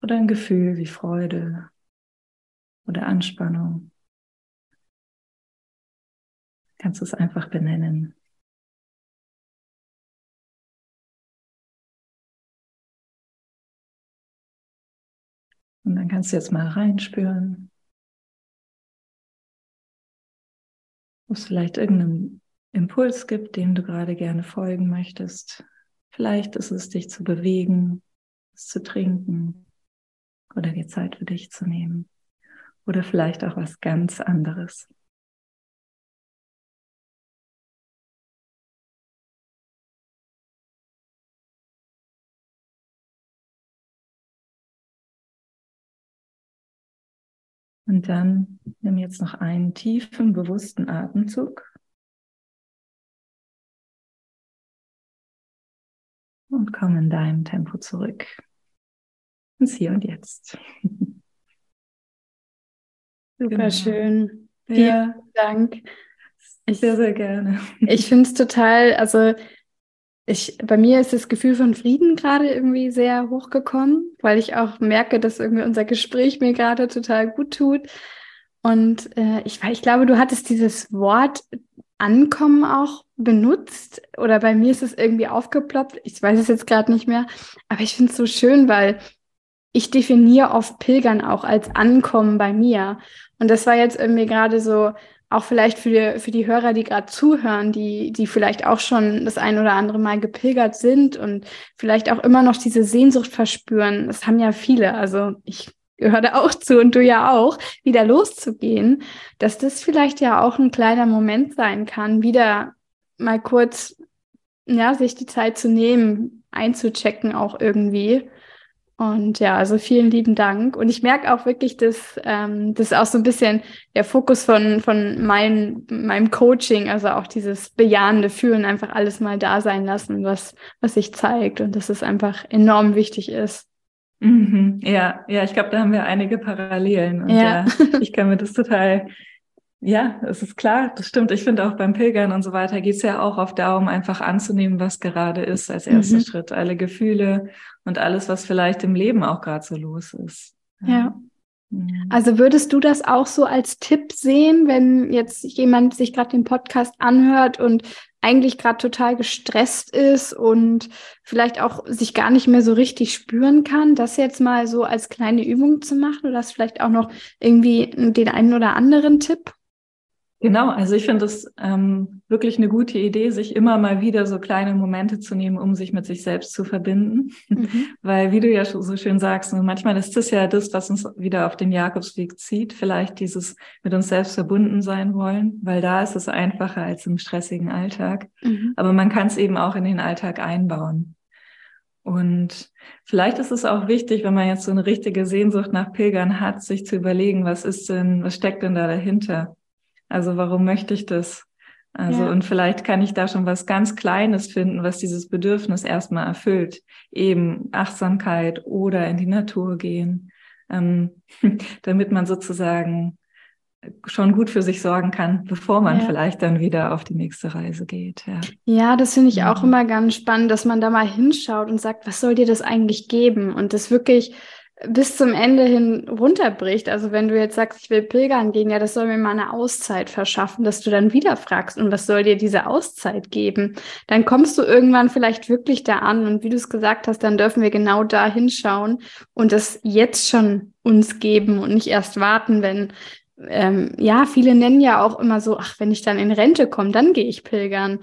oder ein Gefühl wie Freude oder Anspannung, kannst du es einfach benennen. Und dann kannst du jetzt mal reinspüren, wo es vielleicht irgendeinen Impuls gibt, dem du gerade gerne folgen möchtest. Vielleicht ist es dich zu bewegen, es zu trinken oder die Zeit für dich zu nehmen. Oder vielleicht auch was ganz anderes. Und dann nimm jetzt noch einen tiefen, bewussten Atemzug. Und komm in deinem Tempo zurück. Ins Hier und Jetzt. Super genau. schön. Vielen ja. Dank. Ich, sehr, sehr gerne. Ich finde es total, also ich, bei mir ist das Gefühl von Frieden gerade irgendwie sehr hochgekommen, weil ich auch merke, dass irgendwie unser Gespräch mir gerade total gut tut. Und äh, ich, ich glaube, du hattest dieses Wort Ankommen auch benutzt oder bei mir ist es irgendwie aufgeploppt. Ich weiß es jetzt gerade nicht mehr, aber ich finde es so schön, weil ich definiere oft Pilgern auch als Ankommen bei mir. Und das war jetzt irgendwie gerade so, auch vielleicht für die, für die Hörer, die gerade zuhören, die, die vielleicht auch schon das ein oder andere Mal gepilgert sind und vielleicht auch immer noch diese Sehnsucht verspüren. Das haben ja viele. Also ich gehöre da auch zu und du ja auch, wieder loszugehen, dass das vielleicht ja auch ein kleiner Moment sein kann, wieder mal kurz, ja, sich die Zeit zu nehmen, einzuchecken auch irgendwie und ja, also vielen lieben Dank. Und ich merke auch wirklich, dass ähm, das auch so ein bisschen der Fokus von, von mein, meinem Coaching, also auch dieses bejahende Fühlen, einfach alles mal da sein lassen, was, was sich zeigt und dass es einfach enorm wichtig ist. Mhm, ja, ja, ich glaube, da haben wir einige Parallelen. Und ja. ja ich kann mir das total ja, es ist klar, das stimmt. Ich finde auch beim Pilgern und so weiter geht es ja auch auf darum, einfach anzunehmen, was gerade ist als erster mhm. Schritt. Alle Gefühle und alles, was vielleicht im Leben auch gerade so los ist. Ja. Mhm. Also würdest du das auch so als Tipp sehen, wenn jetzt jemand sich gerade den Podcast anhört und eigentlich gerade total gestresst ist und vielleicht auch sich gar nicht mehr so richtig spüren kann, das jetzt mal so als kleine Übung zu machen oder hast vielleicht auch noch irgendwie den einen oder anderen Tipp? Genau, also ich finde es ähm, wirklich eine gute Idee, sich immer mal wieder so kleine Momente zu nehmen, um sich mit sich selbst zu verbinden. Mhm. Weil, wie du ja so schön sagst, manchmal ist das ja das, was uns wieder auf den Jakobsweg zieht, vielleicht dieses mit uns selbst verbunden sein wollen, weil da ist es einfacher als im stressigen Alltag. Mhm. Aber man kann es eben auch in den Alltag einbauen. Und vielleicht ist es auch wichtig, wenn man jetzt so eine richtige Sehnsucht nach Pilgern hat, sich zu überlegen, was ist denn, was steckt denn da dahinter? Also warum möchte ich das? Also ja. und vielleicht kann ich da schon was ganz Kleines finden, was dieses Bedürfnis erstmal erfüllt. Eben Achtsamkeit oder in die Natur gehen, ähm, damit man sozusagen schon gut für sich sorgen kann, bevor man ja. vielleicht dann wieder auf die nächste Reise geht. Ja, ja das finde ich auch immer ganz spannend, dass man da mal hinschaut und sagt, was soll dir das eigentlich geben? Und das wirklich bis zum Ende hin runterbricht. Also wenn du jetzt sagst, ich will pilgern gehen, ja, das soll mir mal eine Auszeit verschaffen, dass du dann wieder fragst, und was soll dir diese Auszeit geben? Dann kommst du irgendwann vielleicht wirklich da an und wie du es gesagt hast, dann dürfen wir genau da hinschauen und das jetzt schon uns geben und nicht erst warten, wenn ähm, ja, viele nennen ja auch immer so, ach, wenn ich dann in Rente komme, dann gehe ich pilgern.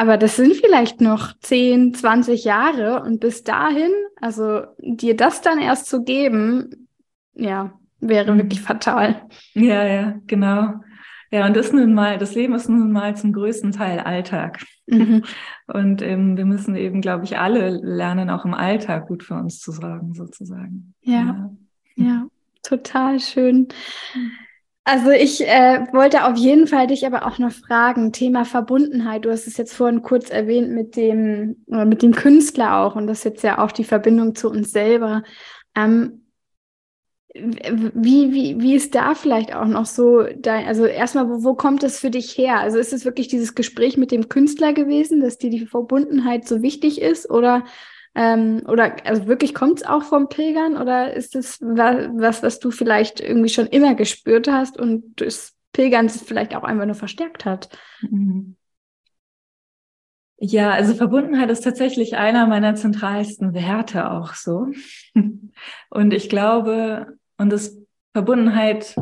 Aber das sind vielleicht noch 10, 20 Jahre und bis dahin, also dir das dann erst zu geben, ja, wäre mhm. wirklich fatal. Ja, ja, genau. Ja, und das nun mal, das Leben ist nun mal zum größten Teil Alltag. Mhm. Und ähm, wir müssen eben, glaube ich, alle lernen, auch im Alltag gut für uns zu sorgen, sozusagen. Ja, ja, ja total schön. Also ich äh, wollte auf jeden Fall dich aber auch noch fragen, Thema Verbundenheit. Du hast es jetzt vorhin kurz erwähnt mit dem, mit dem Künstler auch und das ist jetzt ja auch die Verbindung zu uns selber. Ähm, wie, wie, wie ist da vielleicht auch noch so dein, also erstmal, wo, wo kommt das für dich her? Also ist es wirklich dieses Gespräch mit dem Künstler gewesen, dass dir die Verbundenheit so wichtig ist oder ähm, oder also wirklich kommt es auch vom Pilgern oder ist es was, was du vielleicht irgendwie schon immer gespürt hast und das Pilgern es vielleicht auch einfach nur verstärkt hat? Mhm. Ja, also Verbundenheit ist tatsächlich einer meiner zentralsten Werte auch so. Und ich glaube, und das Verbundenheit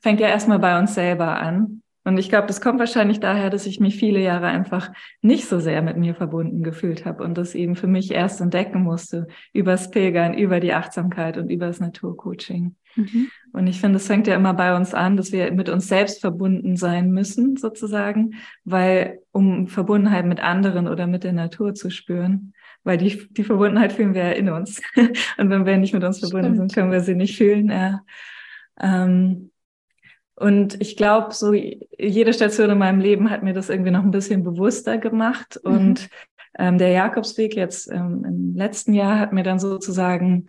fängt ja erstmal bei uns selber an. Und ich glaube, das kommt wahrscheinlich daher, dass ich mich viele Jahre einfach nicht so sehr mit mir verbunden gefühlt habe und das eben für mich erst entdecken musste übers Pilgern, über die Achtsamkeit und über das Naturcoaching. Mhm. Und ich finde, es fängt ja immer bei uns an, dass wir mit uns selbst verbunden sein müssen, sozusagen, weil um Verbundenheit mit anderen oder mit der Natur zu spüren, weil die, die Verbundenheit fühlen wir ja in uns. und wenn wir nicht mit uns verbunden Stimmt. sind, können wir sie nicht fühlen. Ja. Ähm, und ich glaube, so jede Station in meinem Leben hat mir das irgendwie noch ein bisschen bewusster gemacht. Mhm. Und ähm, der Jakobsweg jetzt ähm, im letzten Jahr hat mir dann sozusagen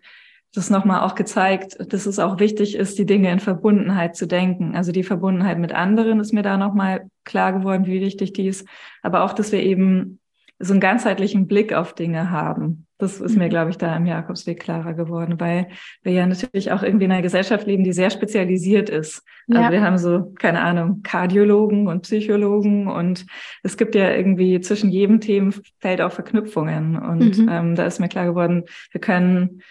das nochmal auch gezeigt, dass es auch wichtig ist, die Dinge in Verbundenheit zu denken. Also die Verbundenheit mit anderen ist mir da nochmal klar geworden, wie wichtig die ist. Aber auch, dass wir eben so einen ganzheitlichen Blick auf Dinge haben. Das ist mir, mhm. glaube ich, da im Jakobsweg klarer geworden, weil wir ja natürlich auch irgendwie in einer Gesellschaft leben, die sehr spezialisiert ist. Also ja. Also wir haben so, keine Ahnung, Kardiologen und Psychologen und es gibt ja irgendwie zwischen jedem Themenfeld auch Verknüpfungen. Und mhm. ähm, da ist mir klar geworden, wir können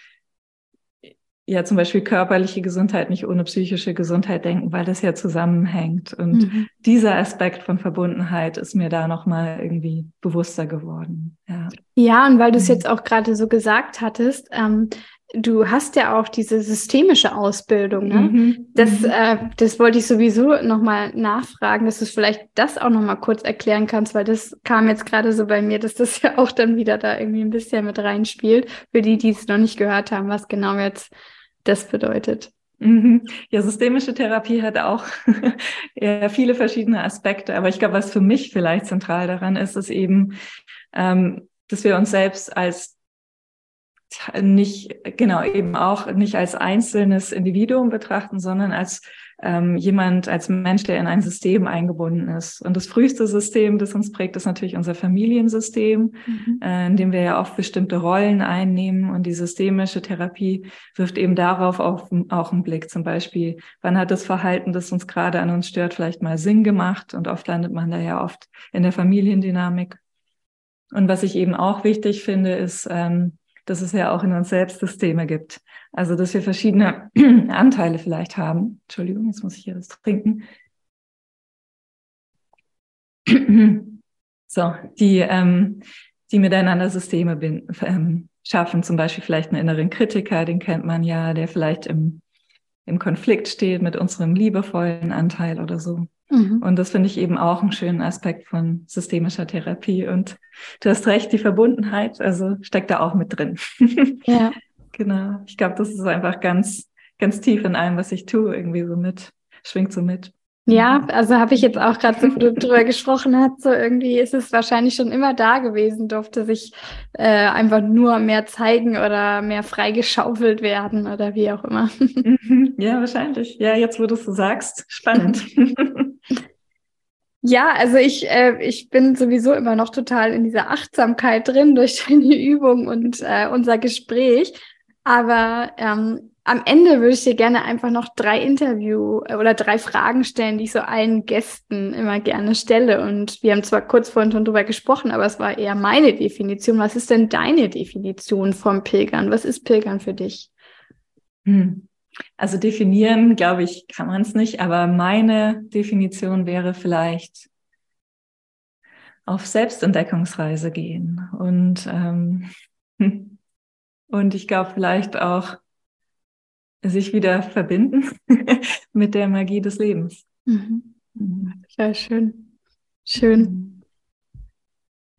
ja zum Beispiel körperliche Gesundheit nicht ohne psychische Gesundheit denken, weil das ja zusammenhängt. Und mhm. dieser Aspekt von Verbundenheit ist mir da nochmal irgendwie bewusster geworden. Ja, ja und weil du es mhm. jetzt auch gerade so gesagt hattest, ähm, du hast ja auch diese systemische Ausbildung. Ne? Mhm. Das, mhm. äh, das wollte ich sowieso nochmal nachfragen, dass du vielleicht das auch nochmal kurz erklären kannst, weil das kam jetzt gerade so bei mir, dass das ja auch dann wieder da irgendwie ein bisschen mit reinspielt, für die, die es noch nicht gehört haben, was genau jetzt das bedeutet. Mhm. Ja, systemische Therapie hat auch ja, viele verschiedene Aspekte, aber ich glaube, was für mich vielleicht zentral daran ist, ist eben, ähm, dass wir uns selbst als nicht, genau, eben auch nicht als einzelnes Individuum betrachten, sondern als ähm, jemand, als Mensch, der in ein System eingebunden ist. Und das früheste System, das uns prägt, ist natürlich unser Familiensystem, mhm. äh, in dem wir ja oft bestimmte Rollen einnehmen. Und die systemische Therapie wirft eben darauf auch, auch einen Blick. Zum Beispiel, wann hat das Verhalten, das uns gerade an uns stört, vielleicht mal Sinn gemacht? Und oft landet man da ja oft in der Familiendynamik. Und was ich eben auch wichtig finde, ist, ähm, dass es ja auch in uns selbst Systeme gibt. Also, dass wir verschiedene Anteile vielleicht haben. Entschuldigung, jetzt muss ich hier was trinken. so, die, ähm, die miteinander Systeme bin, ähm, schaffen, zum Beispiel vielleicht einen inneren Kritiker, den kennt man ja, der vielleicht im, im Konflikt steht mit unserem liebevollen Anteil oder so. Mhm. Und das finde ich eben auch einen schönen Aspekt von systemischer Therapie. Und du hast recht, die Verbundenheit, also steckt da auch mit drin. Ja. genau. Ich glaube, das ist einfach ganz, ganz tief in allem, was ich tue, irgendwie so mit, schwingt so mit. Ja, also habe ich jetzt auch gerade so drüber gesprochen hat, so irgendwie ist es wahrscheinlich schon immer da gewesen, durfte sich äh, einfach nur mehr zeigen oder mehr freigeschaufelt werden oder wie auch immer. Mhm. Ja, wahrscheinlich. Ja, jetzt wo du es so sagst, spannend. Ja, also ich, äh, ich bin sowieso immer noch total in dieser Achtsamkeit drin durch deine Übung und äh, unser Gespräch. Aber ähm, am Ende würde ich dir gerne einfach noch drei Interview äh, oder drei Fragen stellen, die ich so allen Gästen immer gerne stelle. Und wir haben zwar kurz vorhin schon drüber gesprochen, aber es war eher meine Definition. Was ist denn deine Definition vom Pilgern? Was ist Pilgern für dich? Hm. Also definieren, glaube ich, kann man es nicht, aber meine Definition wäre vielleicht auf Selbstentdeckungsreise gehen und ähm, und ich glaube vielleicht auch sich wieder verbinden mit der Magie des Lebens. Mhm. Mhm. Ja, schön. Schön. Mhm.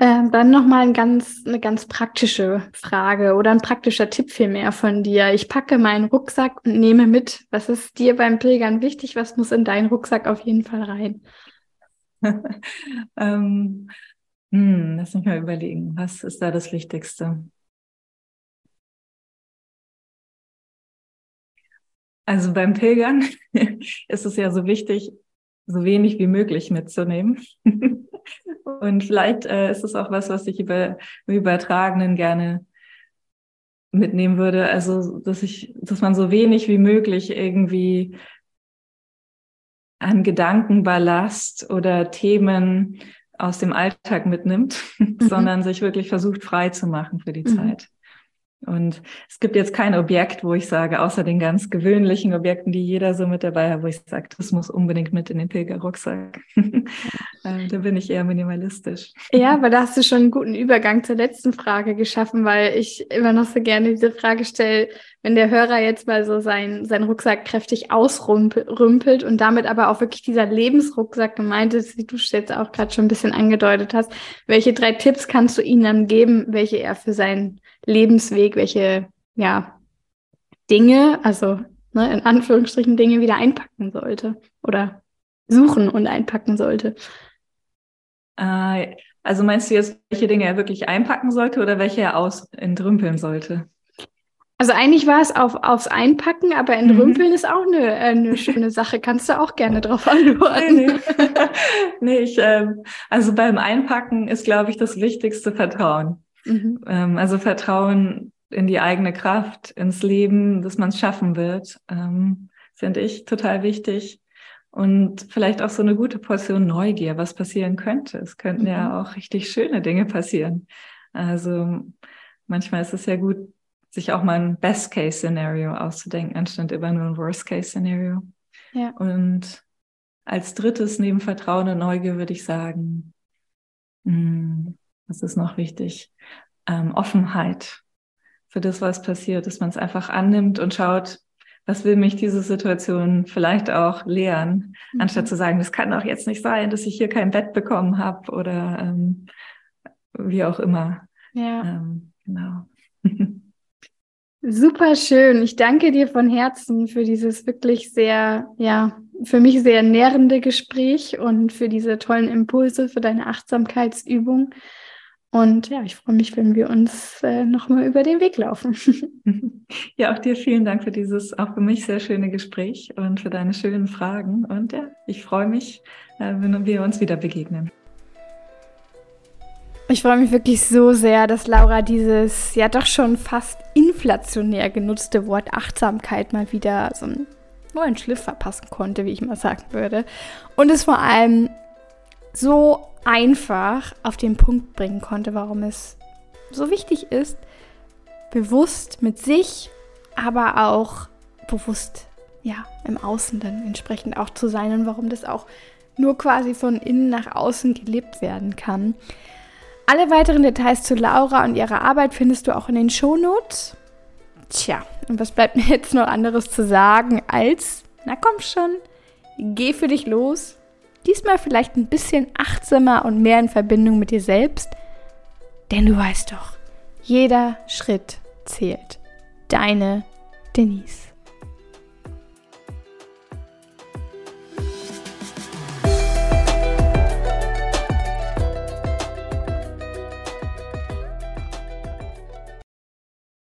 Ähm, dann nochmal ein ganz, eine ganz praktische Frage oder ein praktischer Tipp vielmehr von dir. Ich packe meinen Rucksack und nehme mit. Was ist dir beim Pilgern wichtig? Was muss in deinen Rucksack auf jeden Fall rein? ähm, hm, lass mich mal überlegen. Was ist da das Wichtigste? Also beim Pilgern ist es ja so wichtig, so wenig wie möglich mitzunehmen. Und vielleicht äh, ist es auch was, was ich über im Übertragenen gerne mitnehmen würde. Also, dass ich, dass man so wenig wie möglich irgendwie an Gedankenballast oder Themen aus dem Alltag mitnimmt, mhm. sondern sich wirklich versucht frei zu machen für die mhm. Zeit. Und es gibt jetzt kein Objekt, wo ich sage, außer den ganz gewöhnlichen Objekten, die jeder so mit dabei hat, wo ich sage, das muss unbedingt mit in den Pilgerrucksack. Äh, da bin ich eher minimalistisch. Ja, aber da hast du schon einen guten Übergang zur letzten Frage geschaffen, weil ich immer noch so gerne diese Frage stelle, wenn der Hörer jetzt mal so seinen, seinen Rucksack kräftig ausrümpelt und damit aber auch wirklich dieser Lebensrucksack gemeint ist, wie du jetzt auch gerade schon ein bisschen angedeutet hast, welche drei Tipps kannst du ihm dann geben, welche er für seinen Lebensweg, welche ja, Dinge, also ne, in Anführungsstrichen Dinge wieder einpacken sollte oder suchen und einpacken sollte. Äh, also meinst du jetzt, welche Dinge er wirklich einpacken sollte oder welche er aus entrümpeln sollte? Also eigentlich war es auf, aufs Einpacken, aber entrümpeln mhm. ist auch eine, eine schöne Sache. Kannst du auch gerne darauf antworten. Nee, nee. nee ich, ähm, also beim Einpacken ist, glaube ich, das wichtigste Vertrauen. Mhm. Ähm, also Vertrauen in die eigene Kraft, ins Leben, dass man es schaffen wird, ähm, finde ich total wichtig. Und vielleicht auch so eine gute Portion Neugier, was passieren könnte. Es könnten mhm. ja auch richtig schöne Dinge passieren. Also manchmal ist es ja gut, sich auch mal ein Best-Case-Szenario auszudenken, anstatt immer nur ein Worst-Case-Szenario. Ja. Und als drittes neben Vertrauen und Neugier würde ich sagen, mh, hm, das ist noch wichtig, ähm, Offenheit für das, was passiert, dass man es einfach annimmt und schaut, was will mich diese Situation vielleicht auch lehren, mhm. anstatt zu sagen, das kann doch jetzt nicht sein, dass ich hier kein Bett bekommen habe oder ähm, wie auch immer. Ja. Ähm, genau. Super schön. Ich danke dir von Herzen für dieses wirklich sehr, ja, für mich sehr nährende Gespräch und für diese tollen Impulse, für deine Achtsamkeitsübung. Und ja, ich freue mich, wenn wir uns äh, nochmal über den Weg laufen. ja, auch dir vielen Dank für dieses auch für mich sehr schöne Gespräch und für deine schönen Fragen. Und ja, ich freue mich, äh, wenn wir uns wieder begegnen. Ich freue mich wirklich so sehr, dass Laura dieses ja doch schon fast inflationär genutzte Wort Achtsamkeit mal wieder so einen neuen Schliff verpassen konnte, wie ich mal sagen würde. Und es vor allem so einfach auf den Punkt bringen konnte, warum es so wichtig ist, bewusst mit sich, aber auch bewusst ja im Außen dann entsprechend auch zu sein und warum das auch nur quasi von innen nach außen gelebt werden kann. Alle weiteren Details zu Laura und ihrer Arbeit findest du auch in den Shownotes. Tja, und was bleibt mir jetzt noch anderes zu sagen als, na komm schon, geh für dich los, Diesmal vielleicht ein bisschen achtsamer und mehr in Verbindung mit dir selbst. Denn du weißt doch, jeder Schritt zählt. Deine Denise.